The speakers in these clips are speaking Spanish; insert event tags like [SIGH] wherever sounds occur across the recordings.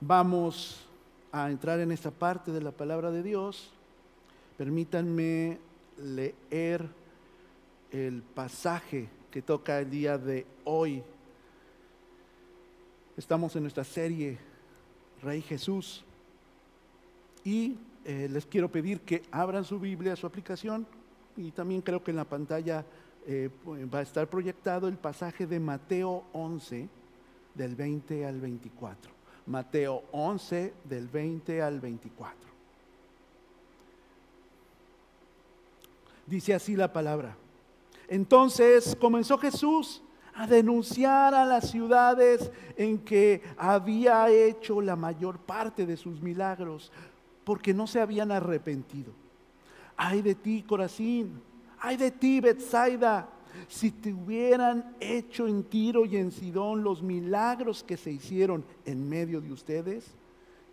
Vamos a entrar en esta parte de la palabra de Dios. Permítanme leer el pasaje que toca el día de hoy. Estamos en nuestra serie Rey Jesús y eh, les quiero pedir que abran su Biblia, su aplicación y también creo que en la pantalla eh, va a estar proyectado el pasaje de Mateo 11 del 20 al 24. Mateo 11 del 20 al 24. Dice así la palabra. Entonces comenzó Jesús a denunciar a las ciudades en que había hecho la mayor parte de sus milagros, porque no se habían arrepentido. Ay de ti, Corazín, ay de ti, Bethsaida, si te hubieran hecho en Tiro y en Sidón los milagros que se hicieron en medio de ustedes,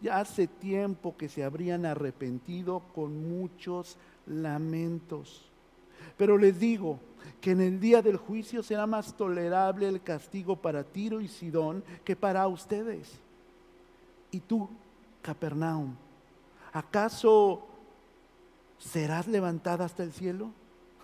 ya hace tiempo que se habrían arrepentido con muchos lamentos. Pero les digo que en el día del juicio será más tolerable el castigo para Tiro y Sidón que para ustedes. ¿Y tú, Capernaum, acaso serás levantada hasta el cielo?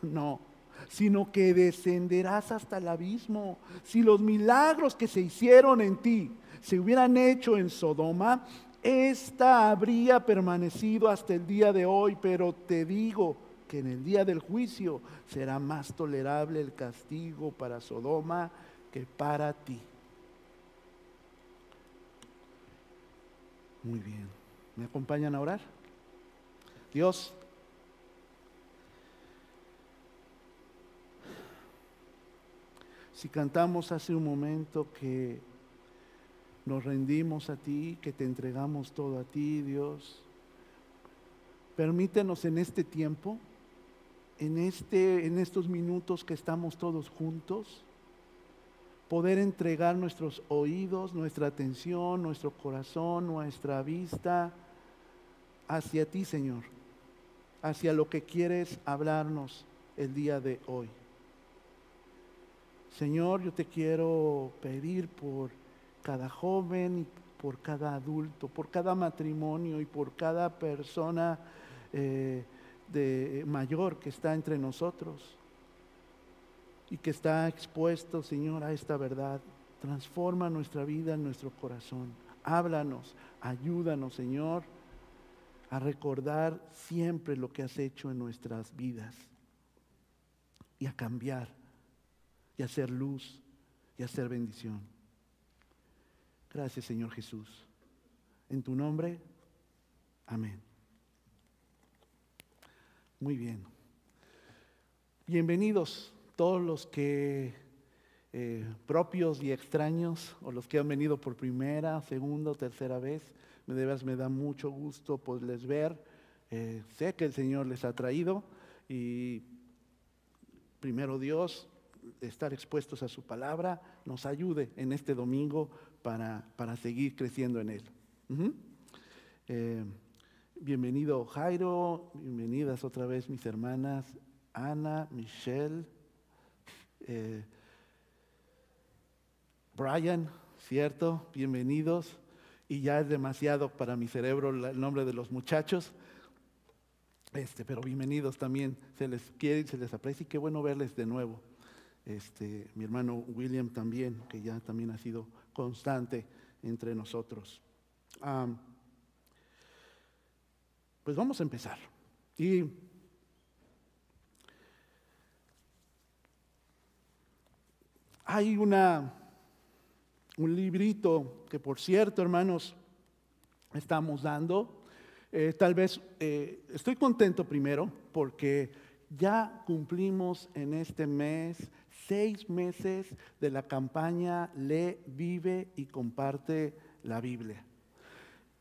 No sino que descenderás hasta el abismo. Si los milagros que se hicieron en ti se hubieran hecho en Sodoma, esta habría permanecido hasta el día de hoy, pero te digo que en el día del juicio será más tolerable el castigo para Sodoma que para ti. Muy bien. ¿Me acompañan a orar? Dios, Si cantamos hace un momento que nos rendimos a ti, que te entregamos todo a ti, Dios, permítenos en este tiempo, en, este, en estos minutos que estamos todos juntos, poder entregar nuestros oídos, nuestra atención, nuestro corazón, nuestra vista hacia ti, Señor, hacia lo que quieres hablarnos el día de hoy. Señor, yo te quiero pedir por cada joven y por cada adulto, por cada matrimonio y por cada persona eh, de mayor que está entre nosotros y que está expuesto, Señor, a esta verdad. Transforma nuestra vida, nuestro corazón. Háblanos, ayúdanos, Señor, a recordar siempre lo que has hecho en nuestras vidas y a cambiar y hacer luz y hacer bendición. Gracias Señor Jesús. En tu nombre, amén. Muy bien. Bienvenidos todos los que eh, propios y extraños o los que han venido por primera, segunda o tercera vez. Me, de me da mucho gusto poderles ver. Eh, sé que el Señor les ha traído y primero Dios, estar expuestos a su palabra nos ayude en este domingo para, seguir creciendo en él. Eh, bienvenido Jairo, bienvenidas otra vez mis hermanas Ana, Michelle, eh, Brian, ¿cierto? Bienvenidos. Y ya es demasiado para mi cerebro el nombre de los muchachos. Este, pero bienvenidos también, se les quiere y se les aprecia y qué bueno verles de nuevo este, mi hermano William también, que ya también ha sido constante entre nosotros. pues vamos a empezar. Y hay una, un librito que, por cierto, hermanos, estamos dando. Eh, tal vez eh, estoy contento primero porque ya cumplimos en este mes seis meses de la campaña Lee, Vive y Comparte la Biblia.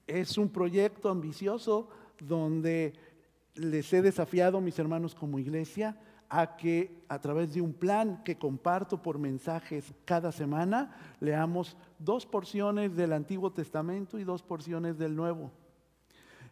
Es un proyecto ambicioso donde les he desafiado mis hermanos como iglesia a que a través de un plan que comparto por mensajes cada semana, leamos dos porciones del Antiguo Testamento y dos porciones del Nuevo.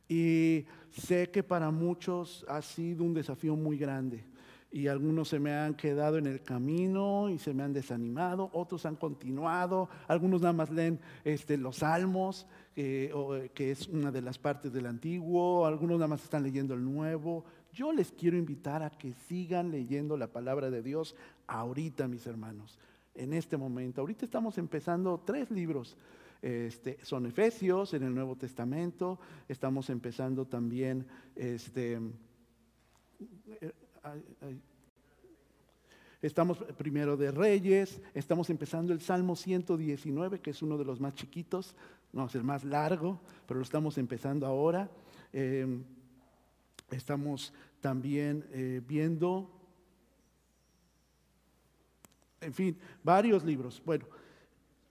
Y sé que para muchos ha sido un desafío muy grande. Y algunos se me han quedado en el camino y se me han desanimado, otros han continuado, algunos nada más leen este, los salmos, que es una de las partes del antiguo, algunos nada más están leyendo el nuevo. Yo les quiero invitar a que sigan leyendo la palabra de Dios ahorita, mis hermanos, en este momento. Ahorita estamos empezando tres libros. Este, son Efesios en el Nuevo Testamento, estamos empezando también este, Estamos primero de Reyes, estamos empezando el Salmo 119, que es uno de los más chiquitos, no es el más largo, pero lo estamos empezando ahora. Em, estamos también eh, viendo, en fin, varios libros. Bueno,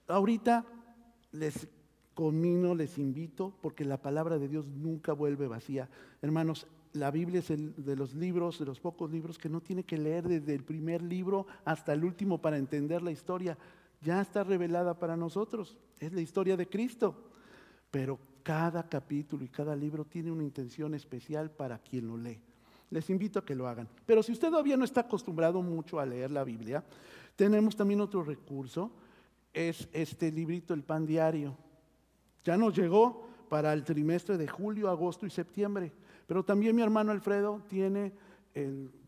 ahorita les conmino, les invito, porque la palabra de Dios nunca vuelve vacía. Hermanos, la Biblia es el de los libros, de los pocos libros que no tiene que leer desde el primer libro hasta el último para entender la historia. Ya está revelada para nosotros. Es la historia de Cristo. Pero cada capítulo y cada libro tiene una intención especial para quien lo lee. Les invito a que lo hagan. Pero si usted todavía no está acostumbrado mucho a leer la Biblia, tenemos también otro recurso. Es este librito, El Pan Diario. Ya nos llegó para el trimestre de julio, agosto y septiembre. Pero también mi hermano Alfredo tiene,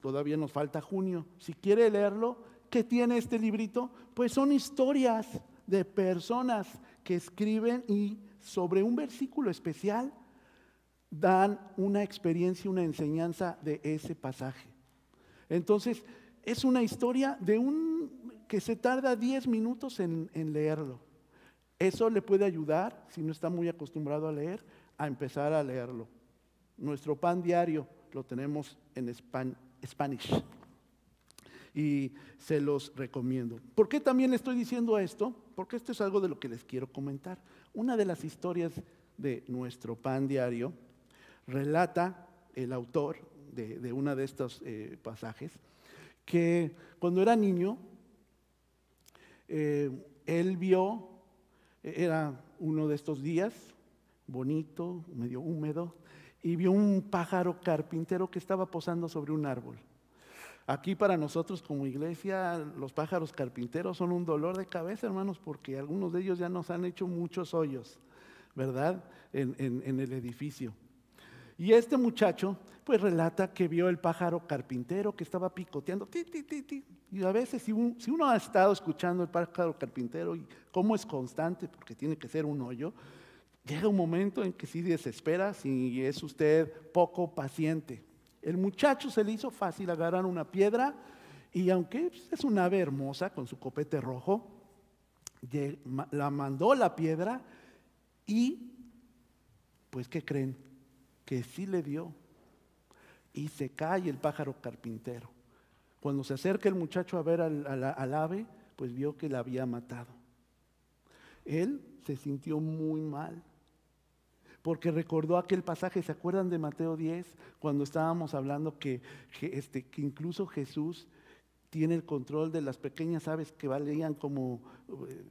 todavía nos falta junio, si quiere leerlo, ¿qué tiene este librito? Pues son historias de personas que escriben y sobre un versículo especial dan una experiencia, una enseñanza de ese pasaje. Entonces, es una historia de un que se tarda 10 minutos en, en leerlo. Eso le puede ayudar, si no está muy acostumbrado a leer, a empezar a leerlo. Nuestro pan diario lo tenemos en Spanish. Y se los recomiendo. ¿Por qué también estoy diciendo esto? Porque esto es algo de lo que les quiero comentar. Una de las historias de nuestro pan diario relata el autor de, uno de estos eh, pasajes que cuando era niño, eh, él vio, era uno de estos días, bonito, medio húmedo, y vio un pájaro carpintero que estaba posando sobre un árbol. Aquí para nosotros como iglesia los pájaros carpinteros son un dolor de cabeza, hermanos, porque algunos de ellos ya nos han hecho muchos hoyos, ¿verdad? En, el edificio. Y este muchacho pues relata que vio el pájaro carpintero que estaba picoteando, ti, ti, ti, y a veces si, si uno ha estado escuchando el pájaro carpintero y cómo es constante, porque tiene que ser un hoyo, Llega un momento en que sí desespera si es usted poco paciente. El muchacho se le hizo fácil agarrar una piedra y aunque es una ave hermosa con su copete rojo, la mandó la piedra y, pues, ¿qué creen? Que sí le dio. Y se cae el pájaro carpintero. Cuando se acerca el muchacho a ver al, al ave, pues vio que la había matado. Él se sintió muy mal porque recordó aquel pasaje, ¿se acuerdan de Mateo 10? Cuando estábamos hablando que, este, que incluso Jesús tiene el control de las pequeñas aves que valían como eh,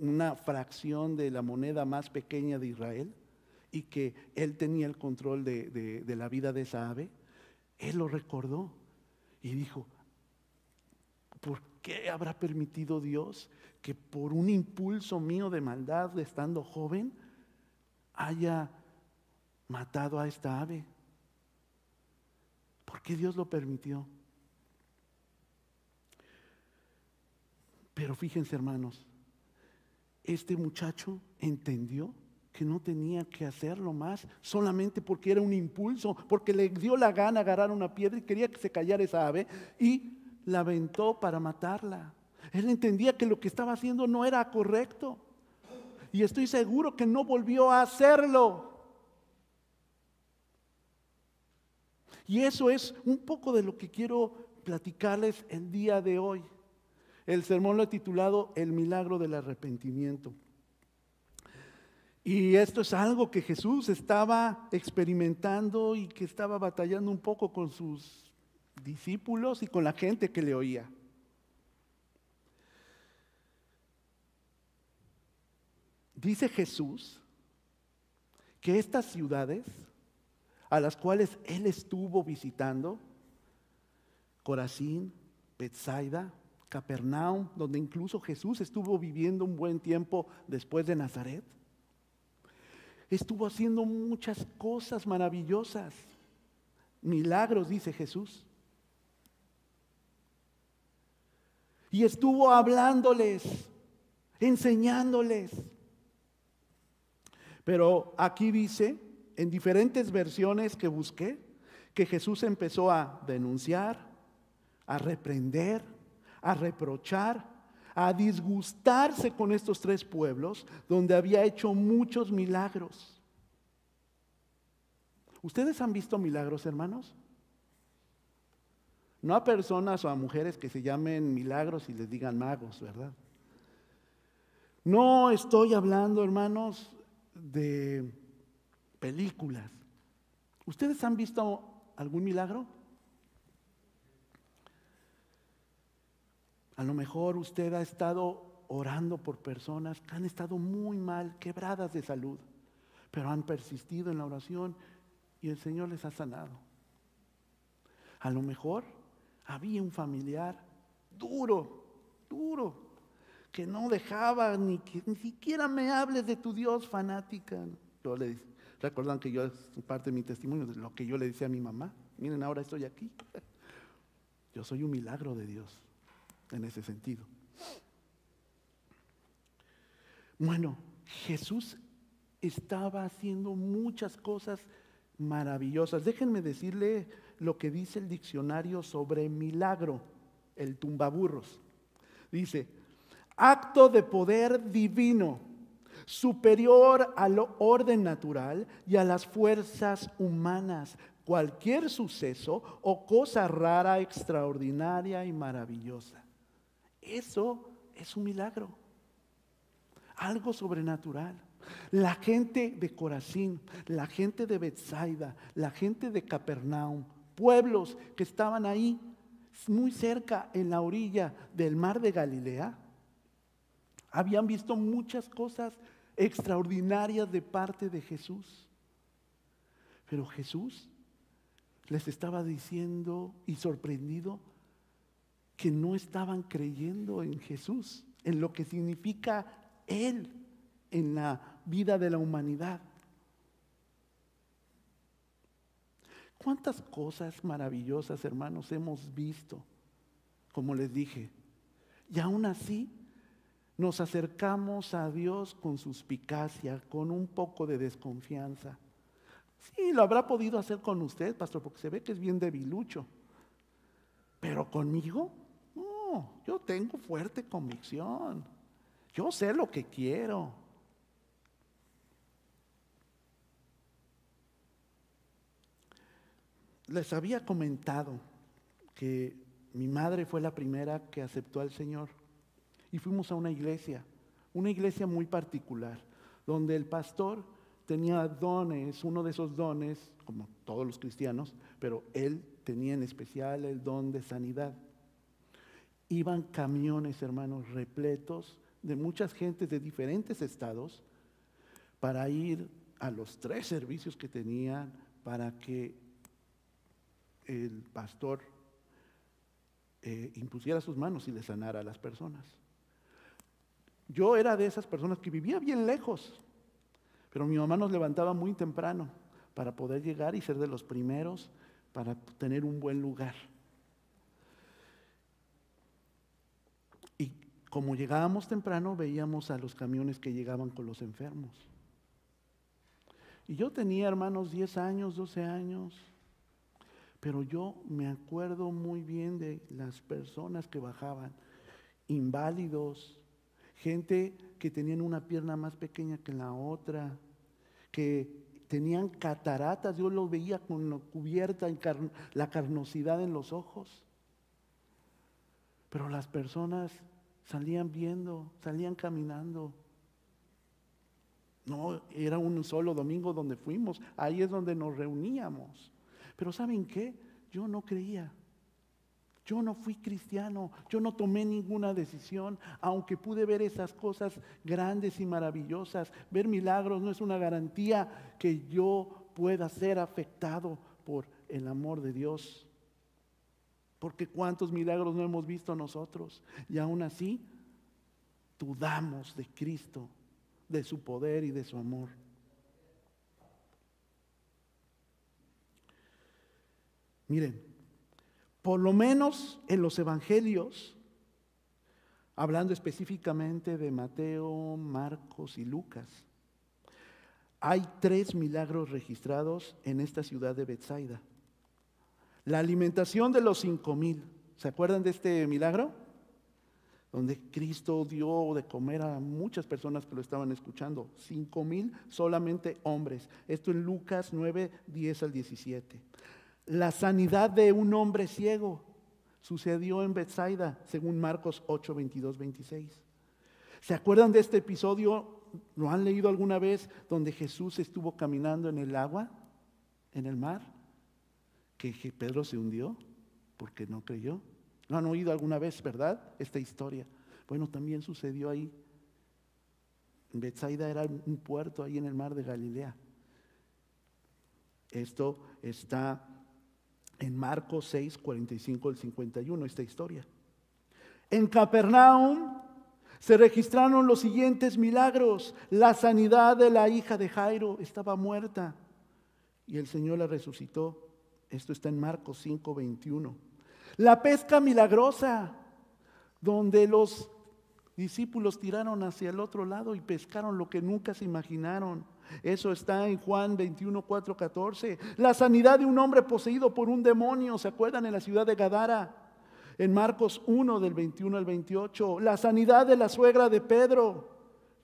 una fracción de la moneda más pequeña de Israel y que él tenía el control de, la vida de esa ave. Él lo recordó y dijo, ¿por qué habrá permitido Dios que por un impulso mío de maldad estando joven, haya matado a esta ave. ¿Por qué Dios lo permitió? Pero fíjense hermanos, este muchacho entendió que no tenía que hacerlo más solamente porque era un impulso, porque le dio la gana agarrar una piedra y quería que se callara esa ave y la aventó para matarla. Él entendía que lo que estaba haciendo no era correcto y estoy seguro que no volvió a hacerlo. Y eso es un poco de lo que quiero platicarles el día de hoy. El sermón lo he titulado El milagro del arrepentimiento. Y esto es algo que Jesús estaba experimentando y que estaba batallando un poco con sus discípulos y con la gente que le oía. Dice Jesús que estas ciudades a las cuales Él estuvo visitando, Corazín, Bethsaida, Capernaum, donde incluso Jesús estuvo viviendo un buen tiempo después de Nazaret. Estuvo haciendo muchas cosas maravillosas, milagros, dice Jesús. Y estuvo hablándoles, enseñándoles. Pero aquí dice, en diferentes versiones que busqué, que Jesús empezó a denunciar, a reprender, a reprochar, a disgustarse con estos tres pueblos donde había hecho muchos milagros. ¿Ustedes han visto milagros, hermanos? No a personas o a mujeres que se llamen milagros y les digan magos, ¿verdad? No estoy hablando, hermanos, de películas. ¿Ustedes han visto algún milagro? A lo mejor usted ha estado orando por personas que han estado muy mal, quebradas de salud, pero han persistido en la oración y el Señor les ha sanado. A lo mejor había un familiar duro, duro, que no dejaba ni que ni siquiera me hables de tu Dios fanática. Yo le recuerdan que yo es parte de mi testimonio de lo que yo le decía a mi mamá. Miren, ahora estoy aquí. [LAUGHS] Yo soy un milagro de Dios en ese sentido. Bueno, Jesús estaba haciendo muchas cosas maravillosas. Déjenme decirle lo que dice el diccionario sobre milagro, el tumbaburros. Dice, acto de poder divino, superior al orden natural y a las fuerzas humanas, cualquier suceso o cosa rara, extraordinaria y maravillosa. Eso es un milagro. Algo sobrenatural. La gente de Corazín, la gente de Bethsaida, la gente de Capernaum, pueblos que estaban ahí muy cerca en la orilla del mar de Galilea, habían visto muchas cosas extraordinarias de parte de Jesús. Pero Jesús les estaba diciendo y sorprendido que no estaban creyendo en Jesús, en lo que significa Él en la vida de la humanidad. ¿Cuántas cosas maravillosas, hermanos, hemos visto? Como les dije. Y aún así nos acercamos a Dios con suspicacia, con un poco de desconfianza. Sí, lo habrá podido hacer con usted, pastor, porque se ve que es bien debilucho. Pero conmigo, yo tengo fuerte convicción. Yo sé lo que quiero. Les había comentado que mi madre fue la primera que aceptó al Señor y fuimos a una iglesia, una iglesia muy particular, donde el pastor tenía dones, uno de esos dones, como todos los cristianos, pero él tenía en especial el don de sanidad iban camiones, hermanos, repletos de muchas gentes de diferentes estados para ir a los tres servicios que tenían para que el pastor eh, impusiera sus manos y le sanara a las personas. Yo era de esas personas que vivía bien lejos, pero mi mamá nos levantaba muy temprano para poder llegar y ser de los primeros para tener un buen lugar. Como llegábamos temprano, veíamos a los camiones que llegaban con los enfermos. Y yo tenía, hermanos, 10 años, 12 años, pero yo me acuerdo muy bien de las personas que bajaban, inválidos, gente que tenían una pierna más pequeña que la otra, que tenían cataratas, yo los veía con la cubierta, la carnosidad en los ojos. Pero las personas Salían viendo, salían caminando. No, era un solo domingo donde fuimos, ahí es donde nos reuníamos. Pero ¿saben qué? Yo no creía. Yo no fui cristiano, yo no tomé ninguna decisión, aunque pude ver esas cosas grandes y maravillosas. Ver milagros no es una garantía que yo pueda ser afectado por el amor de Dios Porque cuántos milagros no hemos visto nosotros. Y aún así, dudamos de Cristo, de su poder y de su amor. Miren, por lo menos en los evangelios, hablando específicamente de Mateo, Marcos y Lucas, hay tres milagros registrados en esta ciudad de Bethsaida. La alimentación de los cinco mil. ¿Se acuerdan de este milagro? Donde Cristo dio de comer a muchas personas que lo estaban escuchando. Cinco mil solamente hombres. Esto en Lucas 9, 10 al 17. La sanidad de un hombre ciego sucedió en Bethsaida, según Marcos 8, 22, 26. ¿Se acuerdan de este episodio? ¿Lo han leído alguna vez donde Jesús estuvo caminando en el agua, en el mar? Que Pedro se hundió porque no creyó. ¿Lo han oído alguna vez, verdad? Esta historia. Bueno, también sucedió ahí. Bethsaida era un puerto ahí en el mar de Galilea. Esto está en Marcos 6, 45 al 51, esta historia. En Capernaum se registraron los siguientes milagros. La sanidad de la hija de Jairo estaba muerta y el Señor la resucitó. Esto está en Marcos 5, 21. La pesca milagrosa, donde los discípulos tiraron hacia el otro lado y pescaron lo que nunca se imaginaron. Eso está en Juan 21, 4, 14. La sanidad de un hombre poseído por un demonio, ¿se acuerdan? En la ciudad de Gadara. En Marcos 1 del 21 al 28. La sanidad de la suegra de Pedro.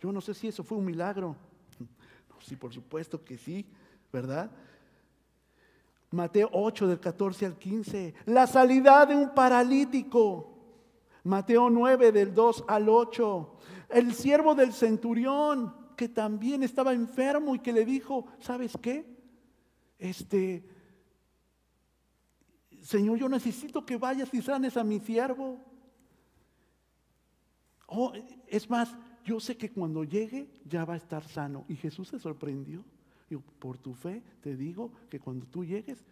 Yo no sé si eso fue un milagro. sí, por supuesto que sí, ¿verdad? Mateo 8 del 14 al 15. La salida de un paralítico. Mateo 9 del 2 al 8. El siervo del centurión que también estaba enfermo y que le dijo, ¿sabes qué? Este, Señor, yo necesito que vayas y sanes a mi siervo. Oh, es más, yo sé que cuando llegue ya va a estar sano. Y Jesús se sorprendió. Y por tu fe te digo que cuando tú llegues,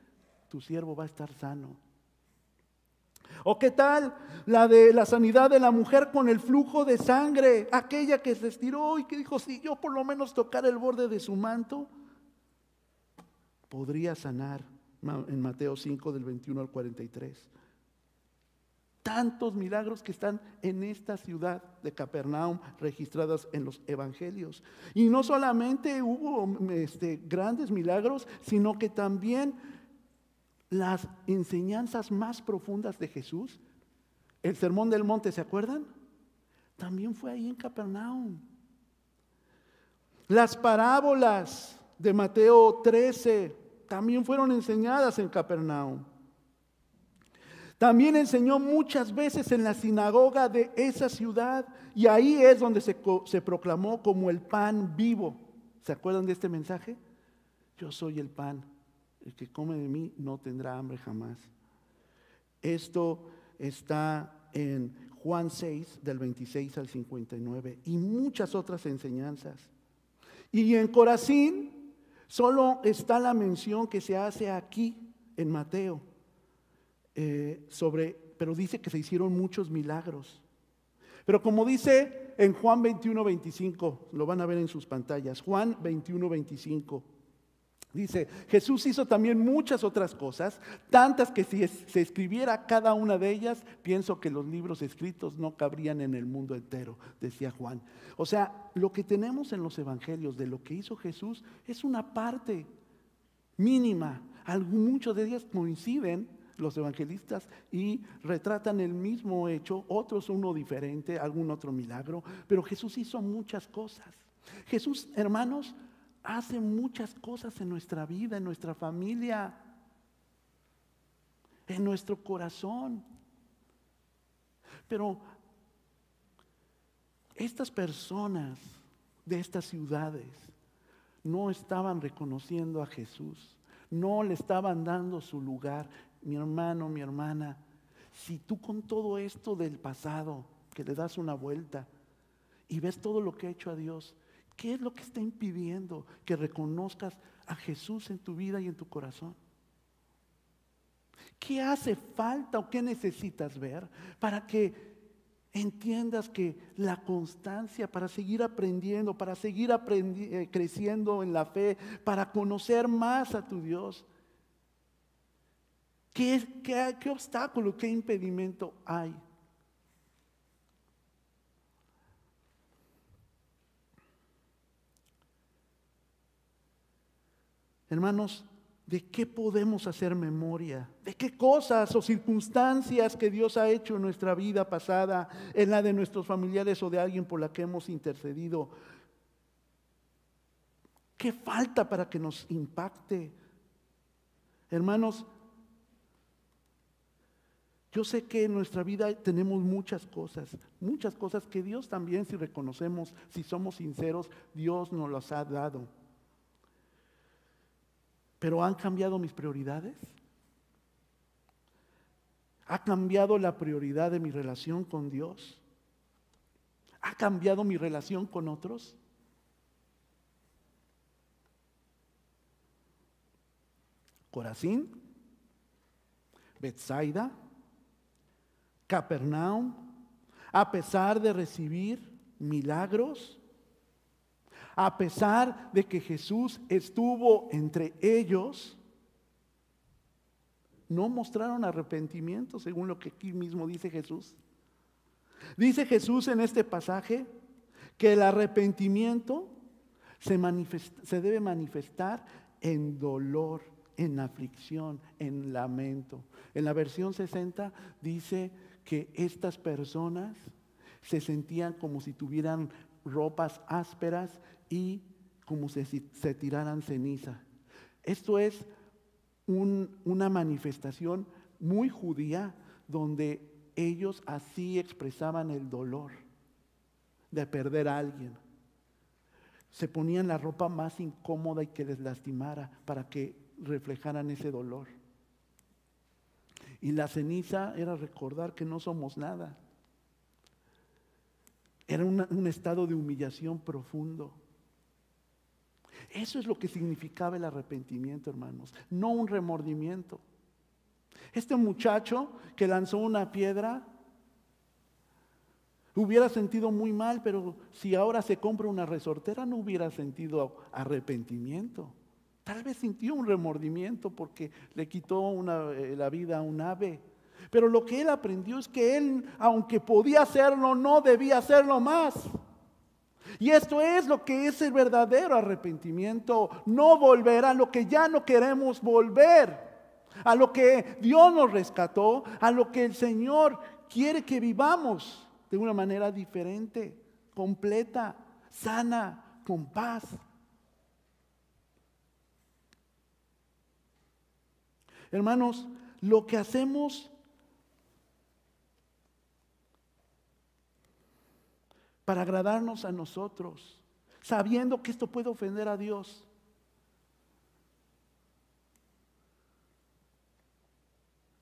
tu siervo va a estar sano. ¿O qué tal la de la sanidad de la mujer con el flujo de sangre? Aquella que se estiró y que dijo, si yo por lo menos tocar el borde de su manto, podría sanar. En Mateo 5 del 21 al 43. Tantos milagros que están en esta ciudad de Capernaum registradas en los evangelios. Y no solamente hubo este, grandes milagros, sino que también las enseñanzas más profundas de Jesús, el sermón del monte, ¿se acuerdan? También fue ahí en Capernaum. Las parábolas de Mateo 13 también fueron enseñadas en Capernaum. También enseñó muchas veces en la sinagoga de esa ciudad y ahí es donde se, se, proclamó como el pan vivo. ¿Se acuerdan de este mensaje? Yo soy el pan el que come de mí no tendrá hambre jamás. Esto está en Juan 6, del 26 al 59, y muchas otras enseñanzas. Y en Corazín solo está la mención que se hace aquí en Mateo, eh, sobre, pero dice que se hicieron muchos milagros. Pero como dice en Juan 21, 25, lo van a ver en sus pantallas, Juan 21, 25. Dice, Jesús hizo también muchas otras cosas, tantas que si se escribiera cada una de ellas, pienso que los libros escritos no cabrían en el mundo entero, decía Juan. O sea, lo que tenemos en los evangelios de lo que hizo Jesús es una parte mínima. Muchos de ellas coinciden los evangelistas y retratan el mismo hecho, otros uno diferente, algún otro milagro, pero Jesús hizo muchas cosas. Jesús, hermanos, hace muchas cosas en nuestra vida, en nuestra familia, en nuestro corazón. Pero estas personas de estas ciudades no estaban reconociendo a Jesús, no le estaban dando su lugar. Mi hermano, mi hermana, si tú con todo esto del pasado, que le das una vuelta y ves todo lo que ha hecho a Dios, ¿Qué es lo que está impidiendo que reconozcas a Jesús en tu vida y en tu corazón? ¿Qué hace falta o qué necesitas ver para que entiendas que la constancia para seguir aprendiendo, para seguir eh, creciendo en la fe, para conocer más a tu Dios? ¿Qué, qué, qué obstáculo, qué impedimento hay? Hermanos, ¿de qué podemos hacer memoria? ¿De qué cosas o circunstancias que Dios ha hecho en nuestra vida pasada, en la de nuestros familiares o de alguien por la que hemos intercedido? ¿Qué falta para que nos impacte? Hermanos, yo sé que en nuestra vida tenemos muchas cosas, muchas cosas que Dios también, si reconocemos, si somos sinceros, Dios nos las ha dado. Pero ¿han cambiado mis prioridades? ¿Ha cambiado la prioridad de mi relación con Dios? ¿Ha cambiado mi relación con otros? Corazín, Bethsaida, Capernaum, a pesar de recibir milagros, a pesar de que Jesús estuvo entre ellos, no mostraron arrepentimiento, según lo que aquí mismo dice Jesús. Dice Jesús en este pasaje que el arrepentimiento se, debe manifestar en dolor, en aflicción, en lamento. En la versión 60 dice que estas personas se sentían como si tuvieran ropas ásperas y como si se tiraran ceniza. Esto es una manifestación muy judía donde ellos así expresaban el dolor de perder a alguien. Se ponían la ropa más incómoda y que les lastimara para que reflejaran ese dolor. Y la ceniza era recordar que no somos nada. Era un estado de humillación profundo. Eso es lo que significaba el arrepentimiento, hermanos, no un remordimiento. Este muchacho que lanzó una piedra hubiera sentido muy mal, pero si ahora se compra una resortera no hubiera sentido arrepentimiento. Tal vez sintió un remordimiento porque le quitó eh, la vida a un ave. Pero lo que él aprendió es que él, aunque podía hacerlo, no debía hacerlo más. Y esto es lo que es el verdadero arrepentimiento. No volver a lo que ya no queremos volver. A lo que Dios nos rescató. A lo que el Señor quiere que vivamos de una manera diferente, completa, sana, con paz. Hermanos, lo que hacemos para agradarnos a nosotros, sabiendo que esto puede ofender a Dios.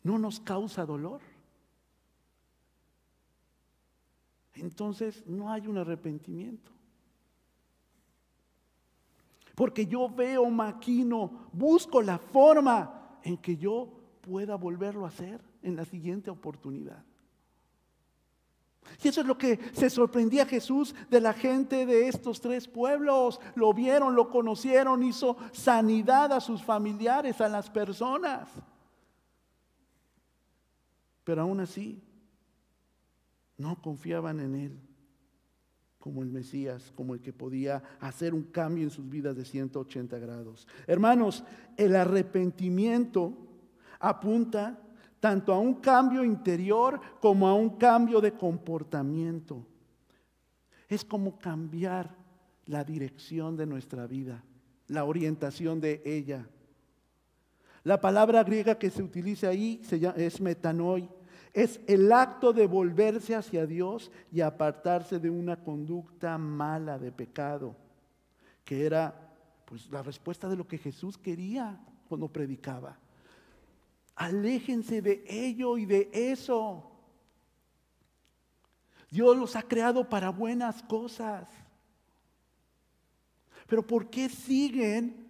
¿No nos causa dolor? Entonces no hay un arrepentimiento. Porque yo veo, maquino, busco la forma en que yo pueda volverlo a hacer en la siguiente oportunidad. Y eso es lo que se sorprendía Jesús de la gente de estos tres pueblos. Lo vieron, lo conocieron, hizo sanidad a sus familiares, a las personas. Pero aún así, no confiaban en Él como el Mesías, como el que podía hacer un cambio en sus vidas de 180 grados. Hermanos, el arrepentimiento apunta tanto a un cambio interior como a un cambio de comportamiento. Es como cambiar la dirección de nuestra vida, la orientación de ella. La palabra griega que se utiliza ahí es metanoi. Es el acto de volverse hacia Dios y apartarse de una conducta mala de pecado, que era pues la respuesta de lo que Jesús quería cuando predicaba. Aléjense de ello y de eso. Dios los ha creado para buenas cosas. Pero ¿por qué siguen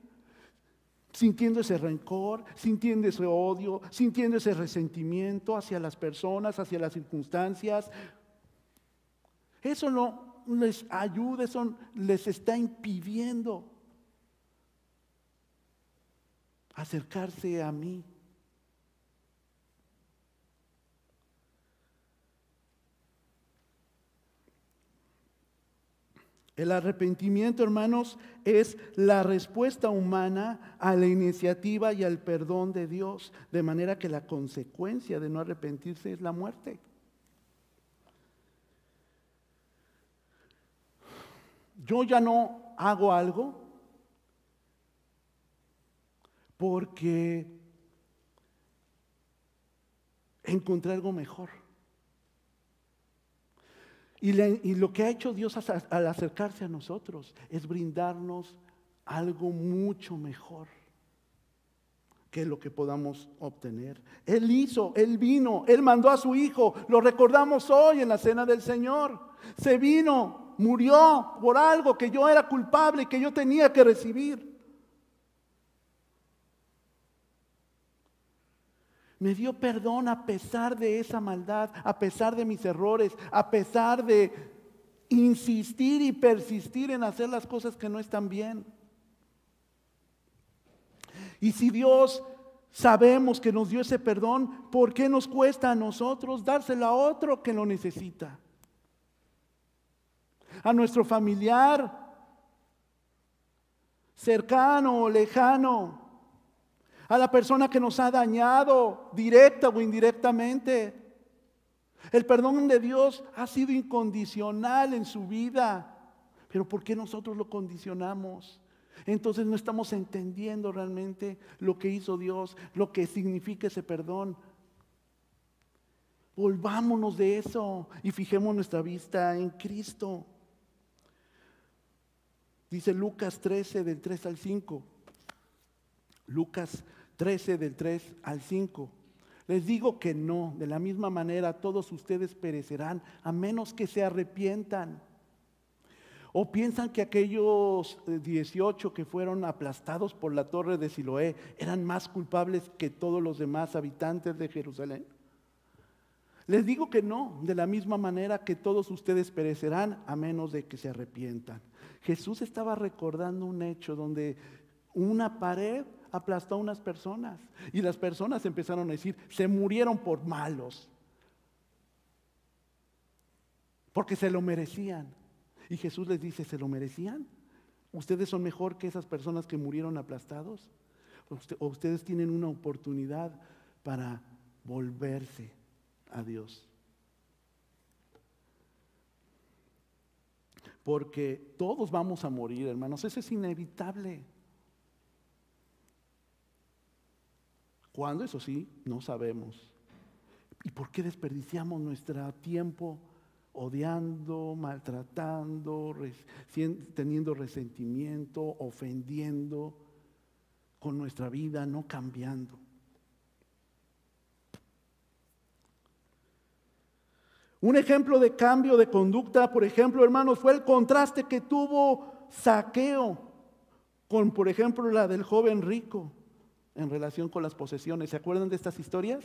sintiendo ese rencor, sintiendo ese odio, sintiendo ese resentimiento hacia las personas, hacia las circunstancias. Eso no les ayuda, eso les está impidiendo acercarse a mí. El arrepentimiento, hermanos, es la respuesta humana a la iniciativa y al perdón de Dios, de manera que la consecuencia de no arrepentirse es la muerte. Yo ya no hago algo porque encontré algo mejor. Y, lo que ha hecho Dios al acercarse a nosotros es brindarnos algo mucho mejor que lo que podamos obtener. Él hizo, Él vino, Él mandó a su Hijo, lo recordamos hoy en la cena del Señor. Se vino, murió por algo que yo era culpable y que yo tenía que recibir. Me dio perdón a pesar de esa maldad, a pesar de mis errores, a pesar de insistir y persistir en hacer las cosas que no están bien. Y si Dios sabemos que nos dio ese perdón, ¿por qué nos cuesta a nosotros dárselo a otro que lo necesita? A nuestro familiar, cercano o lejano, a la persona que nos ha dañado, directa o indirectamente. El perdón de Dios ha sido incondicional en su vida. Pero ¿por qué nosotros lo condicionamos? Entonces no estamos entendiendo realmente lo que hizo Dios, lo que significa ese perdón. Volvámonos de eso y fijemos nuestra vista en Cristo. Dice Lucas 13 del 3 al 5. Lucas 13 del 3 al 5. Les digo que no, de la misma manera todos ustedes perecerán a menos que se arrepientan. ¿O piensan que aquellos 18 que fueron aplastados por la torre de Siloé eran más culpables que todos los demás habitantes de Jerusalén? Les digo que no, de la misma manera que todos ustedes perecerán a menos de que se arrepientan. Jesús estaba recordando un hecho donde una pared aplastó a unas personas. Y las personas empezaron a decir, se murieron por malos. Porque se lo merecían. Y Jesús les dice, ¿se lo merecían? ¿Ustedes son mejor que esas personas que murieron aplastados? ¿O ustedes tienen una oportunidad para volverse a Dios? Porque todos vamos a morir, hermanos. Eso es inevitable. ¿Cuándo? Eso sí, no sabemos. ¿Y por qué desperdiciamos nuestro tiempo odiando, maltratando, teniendo resentimiento, ofendiendo con nuestra vida, no cambiando? Un ejemplo de cambio de conducta, por ejemplo, hermanos, fue el contraste que tuvo Saqueo con, por ejemplo, la del joven rico en relación con las posesiones. ¿Se acuerdan de estas historias?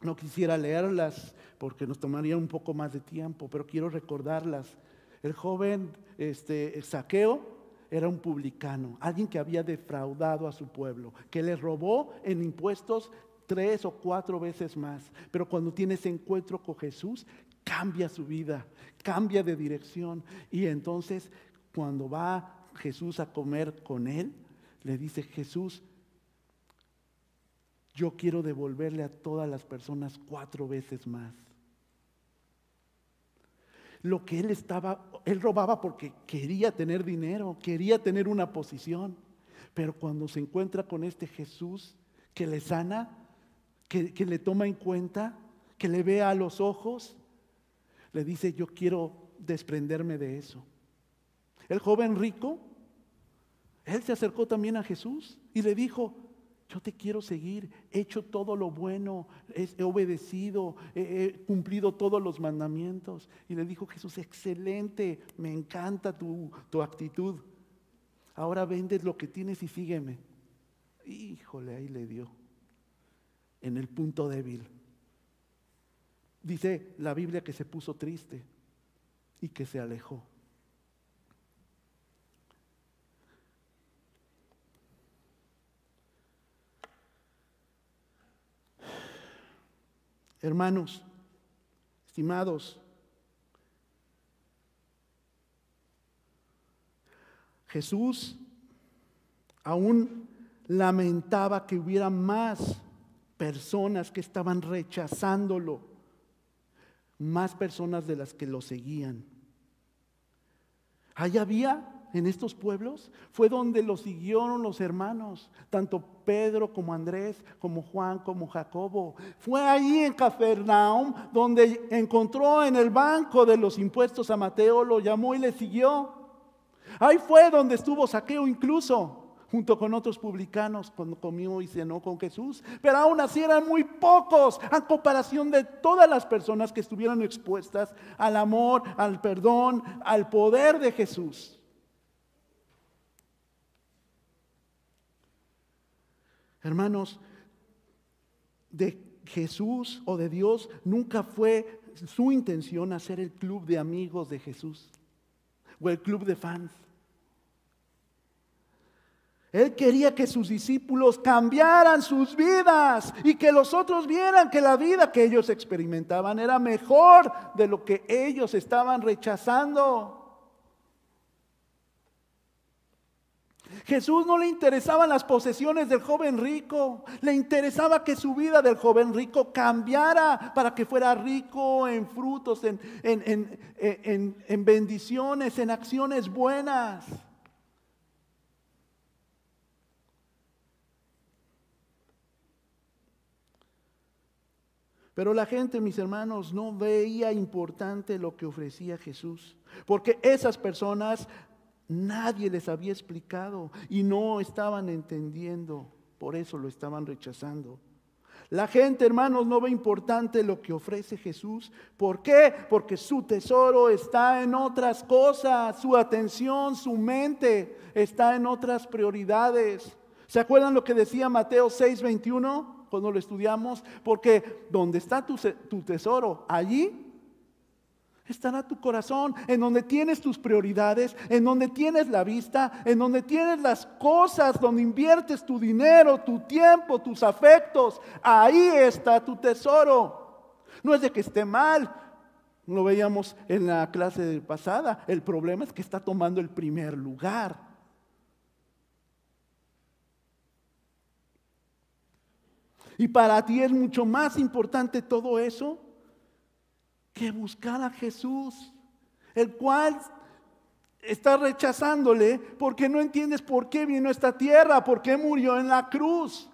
No quisiera leerlas porque nos tomaría un poco más de tiempo, pero quiero recordarlas. El joven este, Saqueo era un publicano, alguien que había defraudado a su pueblo, que le robó en impuestos tres o cuatro veces más. Pero cuando tiene ese encuentro con Jesús, cambia su vida, cambia de dirección. Y entonces, cuando va Jesús a comer con él, le dice Jesús, yo quiero devolverle a todas las personas cuatro veces más. Lo que él estaba, él robaba porque quería tener dinero, quería tener una posición. Pero cuando se encuentra con este Jesús que le sana, que, que le toma en cuenta, que le ve a los ojos, le dice, yo quiero desprenderme de eso. El joven rico él se acercó también a Jesús y le dijo, yo te quiero seguir, he hecho todo lo bueno, he obedecido, he, cumplido todos los mandamientos. Y le dijo Jesús, excelente, me encanta tu, tu actitud. ahora vendes lo que tienes y sígueme. Híjole, ahí le dio, en el punto débil. Dice la Biblia que se puso triste y que se alejó. Hermanos, estimados, Jesús aún lamentaba que hubiera más personas que estaban rechazándolo, más personas de las que lo seguían. Ahí había en estos pueblos fue donde lo siguieron los hermanos, tanto Pedro como Andrés, como Juan, como Jacobo. Fue ahí en Cafarnaum donde encontró en el banco de los impuestos a Mateo, lo llamó y le siguió. Ahí fue donde estuvo Saqueo incluso junto con otros publicanos cuando comió y cenó con Jesús. Pero aún así eran muy pocos a comparación de todas las personas que estuvieron expuestas al amor, al perdón, al poder de Jesús. Hermanos, de Jesús o de Dios nunca fue su intención hacer el club de amigos de Jesús o el club de fans. Él quería que sus discípulos cambiaran sus vidas y que los otros vieran que la vida que ellos experimentaban era mejor de lo que ellos estaban rechazando. Jesús no le interesaban las posesiones del joven rico, le interesaba que su vida del joven rico cambiara para que fuera rico en frutos, en, en bendiciones, en acciones buenas. Pero la gente, mis hermanos, no veía importante lo que ofrecía Jesús, porque esas personas Nadie les había explicado y no estaban entendiendo. Por eso lo estaban rechazando. La gente, hermanos, no ve importante lo que ofrece Jesús. ¿Por qué? Porque su tesoro está en otras cosas, su atención, su mente está en otras prioridades. ¿Se acuerdan lo que decía Mateo 6:21 cuando lo estudiamos? Porque donde está tu, tu tesoro, allí estará tu corazón, en donde tienes tus prioridades, en donde tienes la vista, en donde tienes las cosas, donde inviertes tu dinero, tu tiempo, tus afectos. Ahí está tu tesoro. No es de que esté mal, lo veíamos en la clase pasada, el problema es que está tomando el primer lugar. Y para ti es mucho más importante todo eso que buscar a Jesús, el cual está rechazándole porque no entiendes por qué vino a esta tierra, por qué murió en la cruz.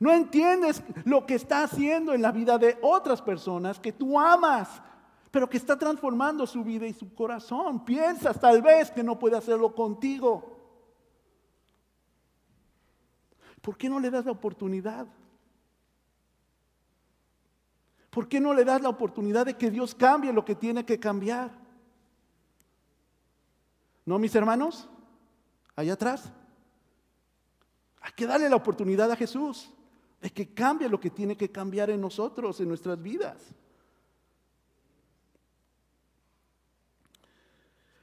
No entiendes lo que está haciendo en la vida de otras personas que tú amas, pero que está transformando su vida y su corazón. Piensas tal vez que no puede hacerlo contigo. ¿Por qué no le das la oportunidad? ¿Por qué no le das la oportunidad de que Dios cambie lo que tiene que cambiar? ¿No, mis hermanos? Allá atrás. Hay que darle la oportunidad a Jesús de que cambie lo que tiene que cambiar en nosotros, en nuestras vidas.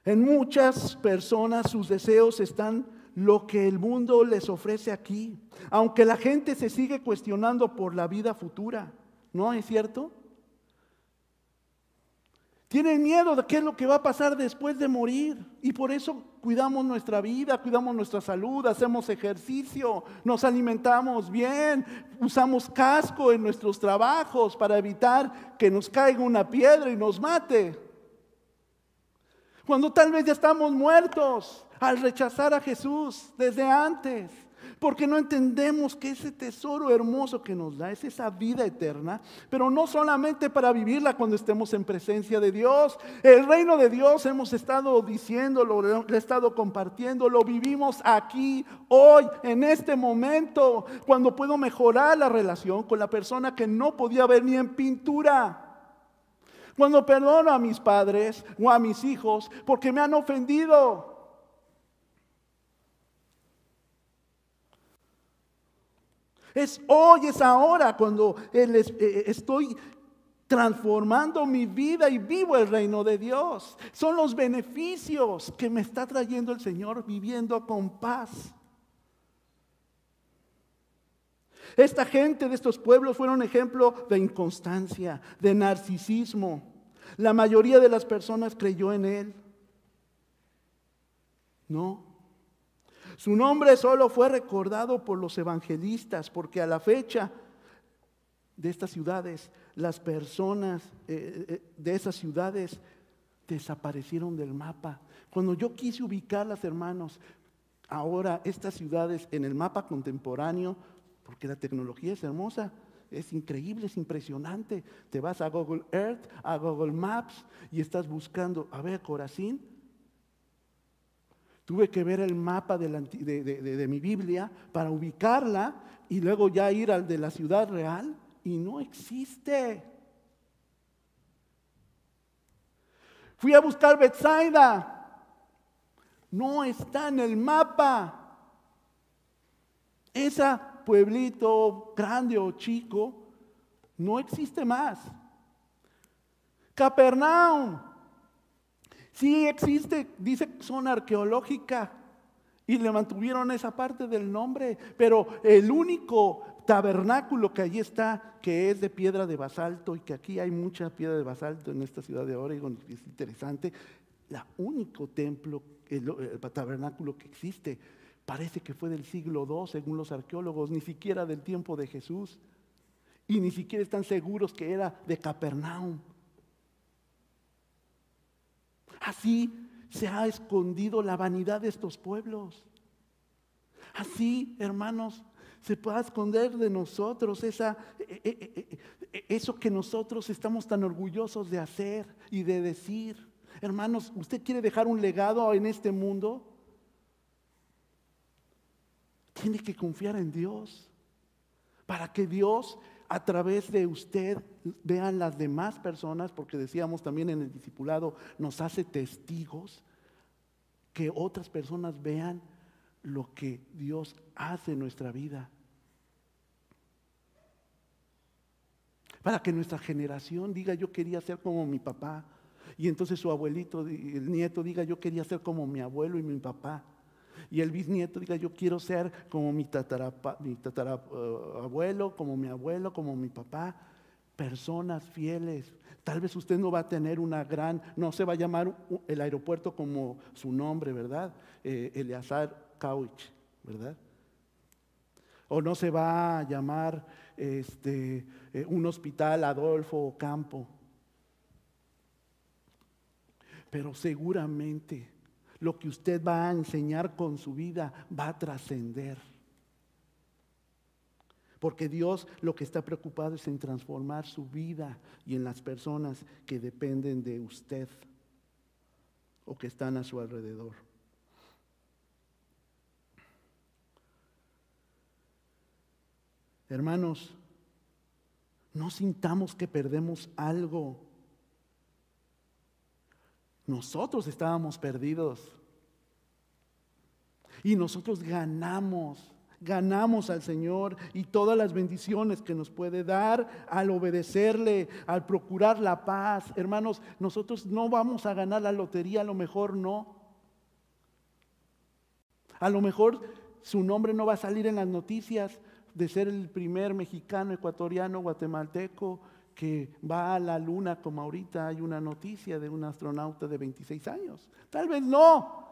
En muchas personas sus deseos están lo que el mundo les ofrece aquí, aunque la gente se sigue cuestionando por la vida futura. ¿No es cierto? Tienen miedo de qué es lo que va a pasar después de morir. Y por eso cuidamos nuestra vida, cuidamos nuestra salud, hacemos ejercicio, nos alimentamos bien, usamos casco en nuestros trabajos para evitar que nos caiga una piedra y nos mate. Cuando tal vez ya estamos muertos al rechazar a Jesús desde antes porque no entendemos que ese tesoro hermoso que nos da es esa vida eterna, pero no solamente para vivirla cuando estemos en presencia de Dios. El reino de Dios hemos estado diciéndolo, lo he estado compartiendo, lo vivimos aquí, hoy, en este momento, cuando puedo mejorar la relación con la persona que no podía ver ni en pintura. Cuando perdono a mis padres o a mis hijos porque me han ofendido Es hoy, es ahora cuando eh, estoy transformando mi vida y vivo el reino de Dios. Son los beneficios que me está trayendo el Señor viviendo con paz. Esta gente de estos pueblos fueron ejemplo de inconstancia, de narcisismo. La mayoría de las personas creyó en él. No. Su nombre solo fue recordado por los evangelistas, porque a la fecha de estas ciudades, las personas eh, eh, de esas ciudades desaparecieron del mapa. Cuando yo quise ubicarlas, hermanos, ahora estas ciudades en el mapa contemporáneo, porque la tecnología es hermosa, es increíble, es impresionante. Te vas a Google Earth, a Google Maps y estás buscando, a ver, Corazín. Tuve que ver el mapa de, mi Biblia para ubicarla y luego ya ir al de la ciudad real y no existe. Fui a buscar Bethsaida. No está en el mapa. Ese pueblito grande o chico no existe más. Capernaum. Sí existe, dice zona arqueológica. Y le mantuvieron esa parte del nombre. Pero el único tabernáculo que allí está, que es de piedra de basalto y que aquí hay mucha piedra de basalto en esta ciudad de Oregon, es interesante. El único templo, el, tabernáculo que existe, parece que fue del siglo II, según los arqueólogos, ni siquiera del tiempo de Jesús. Y ni siquiera están seguros que era de Capernaum. Así se ha escondido la vanidad de estos pueblos. Así, hermanos, se pueda esconder de nosotros esa, e, e, e, eso que nosotros estamos tan orgullosos de hacer y de decir. Hermanos, ¿usted quiere dejar un legado en este mundo? Tiene que confiar en Dios para que Dios a través de usted vean las demás personas, porque decíamos también en el discipulado, nos hace testigos, que otras personas vean lo que Dios hace en nuestra vida. para que nuestra generación diga yo quería ser como mi papá. Y entonces su abuelito, el nieto diga yo quería ser como mi abuelo y mi papá. Y el bisnieto diga yo quiero ser como mi tatarabuelo, uh, como mi abuelo, como mi papá. Personas fieles. Tal vez usted no va a tener una gran, no se va a llamar el aeropuerto como su nombre, ¿verdad? Eh, Eleazar Couch, ¿verdad? O no se va a llamar este, eh, un hospital Adolfo Campo. Pero seguramente lo que usted va a enseñar con su vida va a trascender. Porque Dios lo que está preocupado es en transformar su vida y en las personas que dependen de usted o que están a su alrededor. Hermanos, no sintamos que perdemos algo. Nosotros estábamos perdidos. Y nosotros ganamos, ganamos al Señor y todas las bendiciones que nos puede dar al obedecerle, al procurar la paz. Hermanos, nosotros no vamos a ganar la lotería, a lo mejor no. A lo mejor su nombre no va a salir en las noticias, de ser el primer mexicano, ecuatoriano, guatemalteco que va a la luna, como ahorita hay una noticia de un astronauta de 26 años. Tal vez no,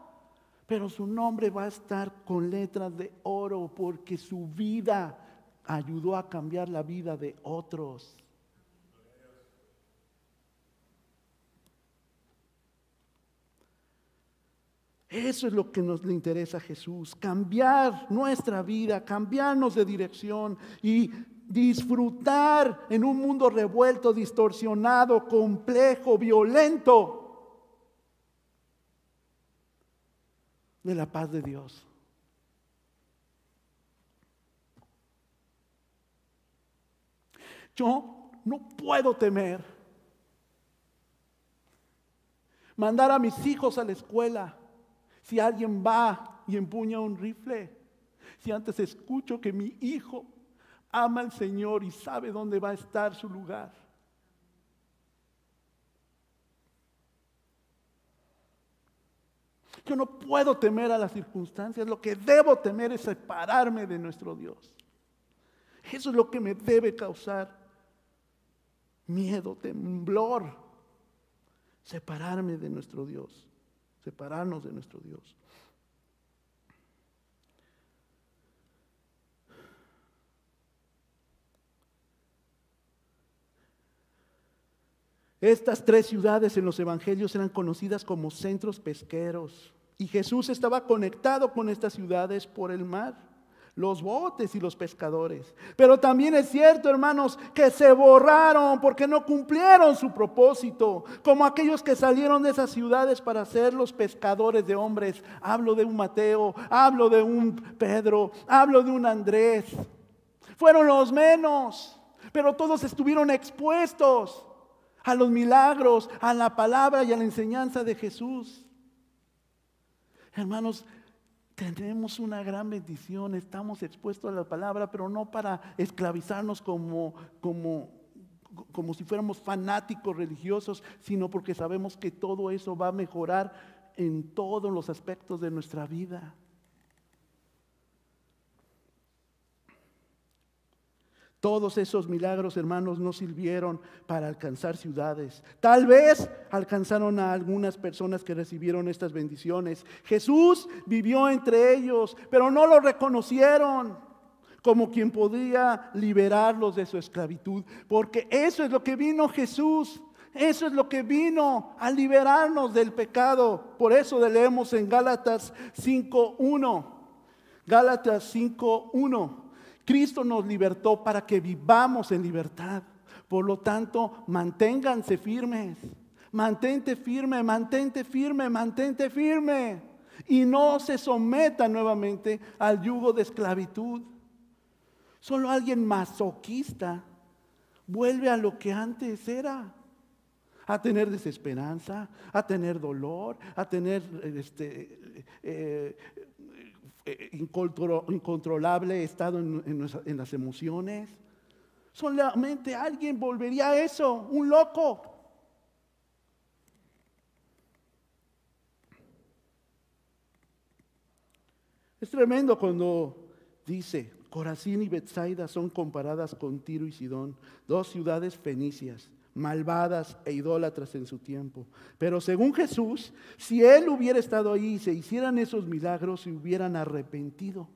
pero su nombre va a estar con letras de oro porque su vida ayudó a cambiar la vida de otros. Eso es lo que nos le interesa a Jesús, cambiar nuestra vida, cambiarnos de dirección y disfrutar en un mundo revuelto, distorsionado, complejo, violento, de la paz de Dios. Yo no puedo temer mandar a mis hijos a la escuela si alguien va y empuña un rifle, si antes escucho que mi hijo ama al Señor y sabe dónde va a estar su lugar. Yo no puedo temer a las circunstancias, lo que debo temer es separarme de nuestro Dios. Eso es lo que me debe causar miedo, temblor, separarme de nuestro Dios, separarnos de nuestro Dios. Estas tres ciudades en los evangelios eran conocidas como centros pesqueros y Jesús estaba conectado con estas ciudades por el mar, los botes y los pescadores. Pero también es cierto, hermanos, que se borraron porque no cumplieron su propósito, como aquellos que salieron de esas ciudades para ser los pescadores de hombres. Hablo de un Mateo, hablo de un Pedro, hablo de un Andrés. Fueron los menos, pero todos estuvieron expuestos a los milagros, a la palabra y a la enseñanza de Jesús. Hermanos, tenemos una gran bendición, estamos expuestos a la palabra, pero no para esclavizarnos como, como, como si fuéramos fanáticos religiosos, sino porque sabemos que todo eso va a mejorar en todos los aspectos de nuestra vida. Todos esos milagros, hermanos, no sirvieron para alcanzar ciudades. Tal vez alcanzaron a algunas personas que recibieron estas bendiciones. Jesús vivió entre ellos, pero no lo reconocieron como quien podía liberarlos de su esclavitud. Porque eso es lo que vino Jesús. Eso es lo que vino a liberarnos del pecado. Por eso leemos en Gálatas 5.1. Gálatas 5.1. Cristo nos libertó para que vivamos en libertad. Por lo tanto, manténganse firmes. Mantente firme, mantente firme, mantente firme. Y no se someta nuevamente al yugo de esclavitud. Solo alguien masoquista vuelve a lo que antes era. A tener desesperanza, a tener dolor, a tener este, eh, incontrolable estado en, las emociones. Solamente alguien volvería a eso, un loco. Es tremendo cuando dice, Corazín y Bethsaida son comparadas con Tiro y Sidón, dos ciudades fenicias malvadas e idólatras en su tiempo. Pero según Jesús, si Él hubiera estado ahí y se hicieran esos milagros, se hubieran arrepentido.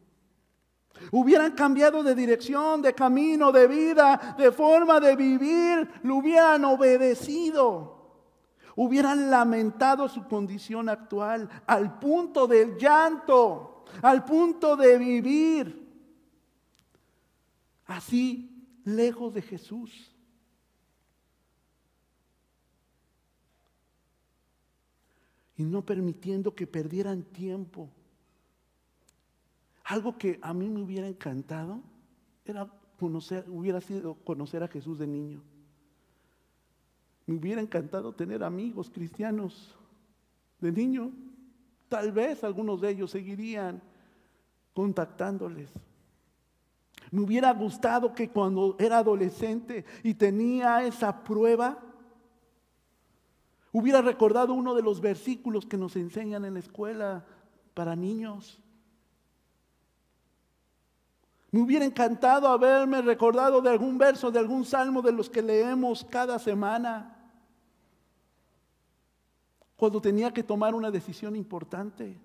Hubieran cambiado de dirección, de camino, de vida, de forma de vivir, lo hubieran obedecido. Hubieran lamentado su condición actual al punto del llanto, al punto de vivir así lejos de Jesús. Y no permitiendo que perdieran tiempo. Algo que a mí me hubiera encantado era conocer, hubiera sido conocer a Jesús de niño. Me hubiera encantado tener amigos cristianos de niño. Tal vez algunos de ellos seguirían contactándoles. Me hubiera gustado que cuando era adolescente y tenía esa prueba, Hubiera recordado uno de los versículos que nos enseñan en la escuela para niños. Me hubiera encantado haberme recordado de algún verso, de algún salmo de los que leemos cada semana. Cuando tenía que tomar una decisión importante.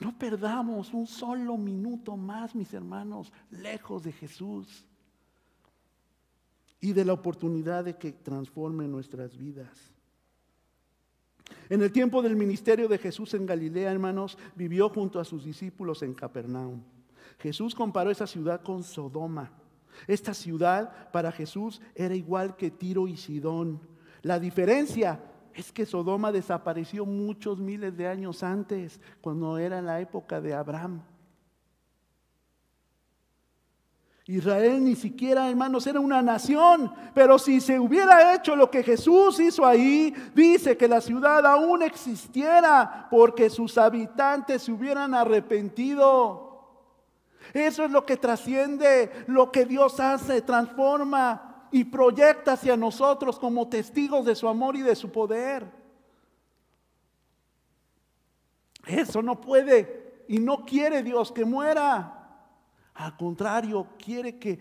No perdamos un solo minuto más, mis hermanos, lejos de Jesús y de la oportunidad de que transforme nuestras vidas. En el tiempo del ministerio de Jesús en Galilea, hermanos, vivió junto a sus discípulos en Capernaum. Jesús comparó esa ciudad con Sodoma. Esta ciudad para Jesús era igual que Tiro y Sidón. La diferencia es que Sodoma desapareció muchos miles de años antes, cuando era la época de Abraham. Israel ni siquiera, hermanos, era una nación, pero si se hubiera hecho lo que Jesús hizo ahí, dice que la ciudad aún existiera porque sus habitantes se hubieran arrepentido. Eso es lo que trasciende, lo que Dios hace, transforma y proyecta hacia nosotros como testigos de su amor y de su poder. Eso no puede y no quiere Dios que muera. Al contrario, quiere que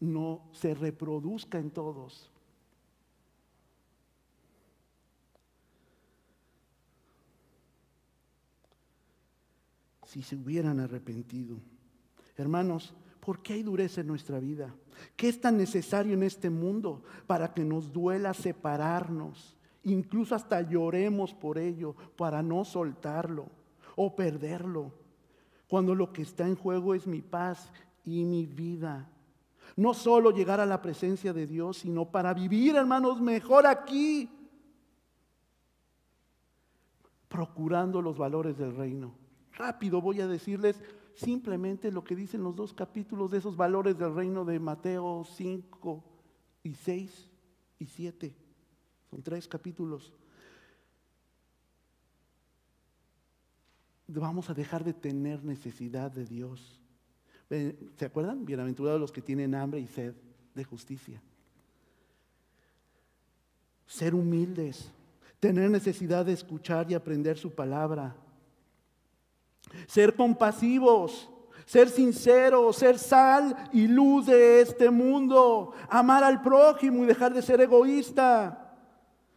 no se reproduzca en todos. Si se hubieran arrepentido. Hermanos, ¿por qué hay dureza en nuestra vida? ¿Qué es tan necesario en este mundo para que nos duela separarnos? Incluso hasta lloremos por ello, para no soltarlo o perderlo cuando lo que está en juego es mi paz y mi vida. No solo llegar a la presencia de Dios, sino para vivir, hermanos, mejor aquí, procurando los valores del reino. Rápido voy a decirles simplemente lo que dicen los dos capítulos de esos valores del reino de Mateo 5 y 6 y 7. Son tres capítulos. Vamos a dejar de tener necesidad de Dios. ¿Se acuerdan? Bienaventurados los que tienen hambre y sed de justicia. Ser humildes, tener necesidad de escuchar y aprender su palabra. Ser compasivos, ser sinceros, ser sal y luz de este mundo. Amar al prójimo y dejar de ser egoísta.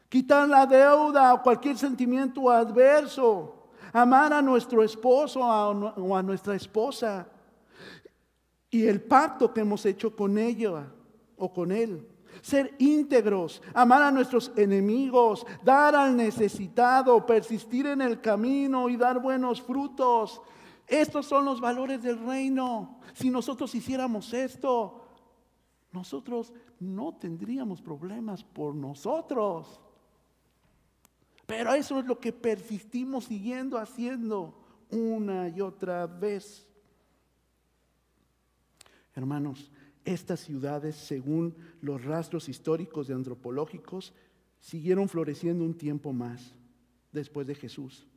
Quitar la deuda o cualquier sentimiento adverso amar a nuestro esposo o a nuestra esposa y el pacto que hemos hecho con ella o con él. Ser íntegros, amar a nuestros enemigos, dar al necesitado, persistir en el camino y dar buenos frutos. Estos son los valores del reino. Si nosotros hiciéramos esto, nosotros no tendríamos problemas por nosotros. Pero eso es lo que persistimos siguiendo haciendo una y otra vez. Hermanos, estas ciudades, según los rastros históricos y antropológicos, siguieron floreciendo un tiempo más después de Jesús.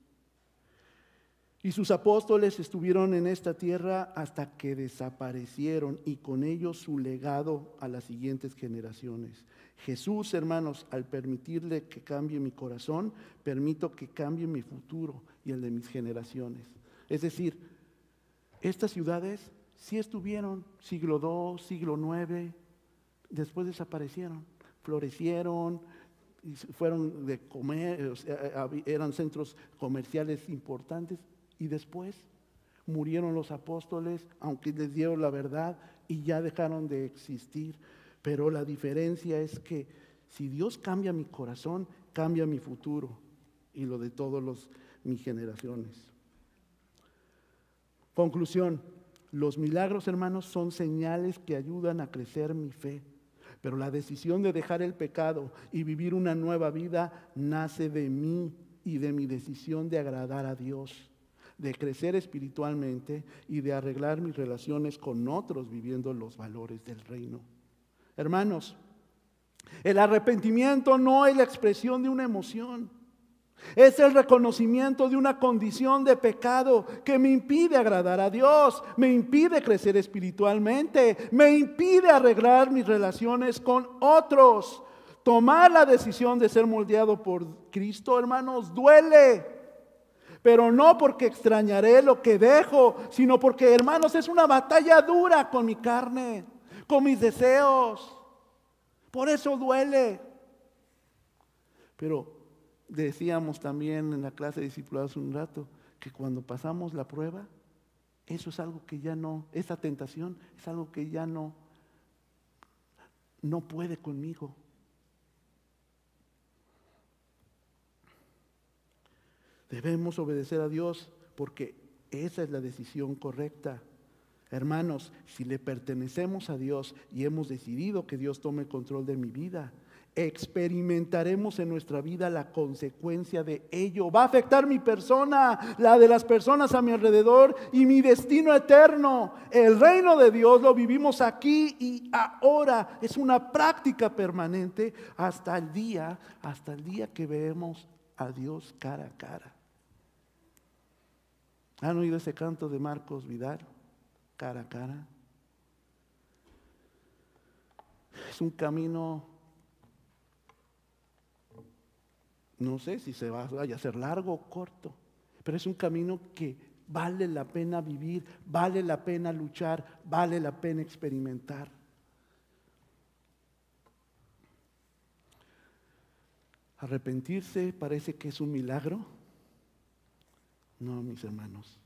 Y sus apóstoles estuvieron en esta tierra hasta que desaparecieron y con ellos su legado a las siguientes generaciones. Jesús, hermanos, al permitirle que cambie mi corazón, permito que cambie mi futuro y el de mis generaciones. Es decir, estas ciudades sí estuvieron siglo II, siglo IX, después desaparecieron, florecieron, fueron de comer, eran centros comerciales importantes y después murieron los apóstoles, aunque les dieron la verdad y ya dejaron de existir. Pero la diferencia es que si Dios cambia mi corazón, cambia mi futuro y lo de todas mis generaciones. Conclusión, los milagros, hermanos, son señales que ayudan a crecer mi fe. Pero la decisión de dejar el pecado y vivir una nueva vida nace de mí y de mi decisión de agradar a Dios, de crecer espiritualmente y de arreglar mis relaciones con otros viviendo los valores del reino. Hermanos, el arrepentimiento no es la expresión de una emoción. Es el reconocimiento de una condición de pecado que me impide agradar a Dios, me impide crecer espiritualmente, me impide arreglar mis relaciones con otros. Tomar la decisión de ser moldeado por Cristo, hermanos, duele. Pero no porque extrañaré lo que dejo, sino porque, hermanos, es una batalla dura con mi carne con mis deseos. Por eso duele. Pero decíamos también en la clase de discipulados un rato que cuando pasamos la prueba, eso es algo que ya no, esa tentación es algo que ya no, no puede conmigo. Debemos obedecer a Dios porque esa es la decisión correcta. Hermanos, si le pertenecemos a Dios y hemos decidido que Dios tome control de mi vida, experimentaremos en nuestra vida la consecuencia de ello. Va a afectar mi persona, la de las personas a mi alrededor y mi destino eterno. El reino de Dios lo vivimos aquí y ahora. Es una práctica permanente hasta el día, hasta el día que vemos a Dios cara a cara. ¿Han oído ese canto de Marcos Vidal? Cara a cara. Es un camino No sé si se va, a hacer largo o corto, pero es un camino que vale la pena vivir, vale la pena luchar, vale la pena experimentar. Arrepentirse parece que es un milagro. No, mis hermanos.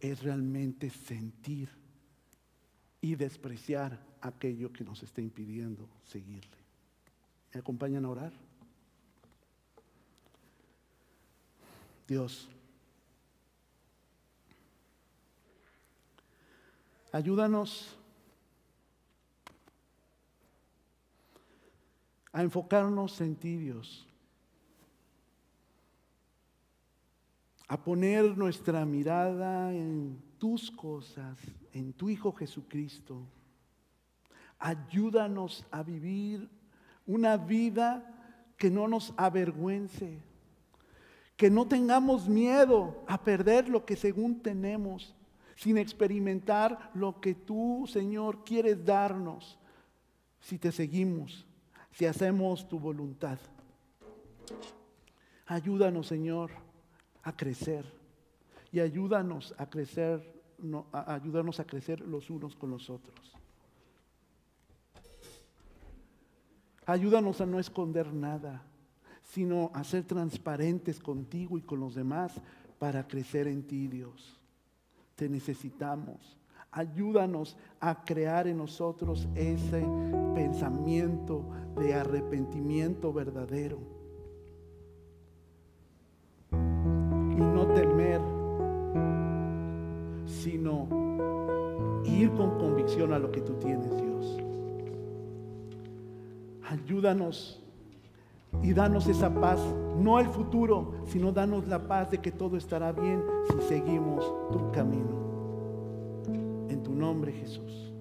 Es realmente sentir y despreciar aquello que nos está impidiendo seguirle. ¿Me acompañan a orar? Dios. Ayúdanos a enfocarnos en ti, Dios. A poner nuestra mirada en tus cosas, en tu Hijo Jesucristo. Ayúdanos a vivir una vida que no nos avergüence que no tengamos miedo a perder lo que según tenemos, sin experimentar lo que tú, Señor, quieres darnos, si te seguimos, si hacemos tu voluntad. Ayúdanos, Señor, a crecer y ayúdanos a crecer, ayúdanos a crecer los unos con los otros. Ayúdanos a no esconder nada sino a ser transparentes contigo y con los demás para crecer en ti, Dios. Te necesitamos. Ayúdanos a crear en nosotros ese pensamiento de arrepentimiento verdadero. Sino ir con convicción a lo que tú tienes, Dios. Ayúdanos y danos esa paz, no el futuro, sino danos la paz de que todo estará bien si seguimos tu camino. En tu nombre, Jesús.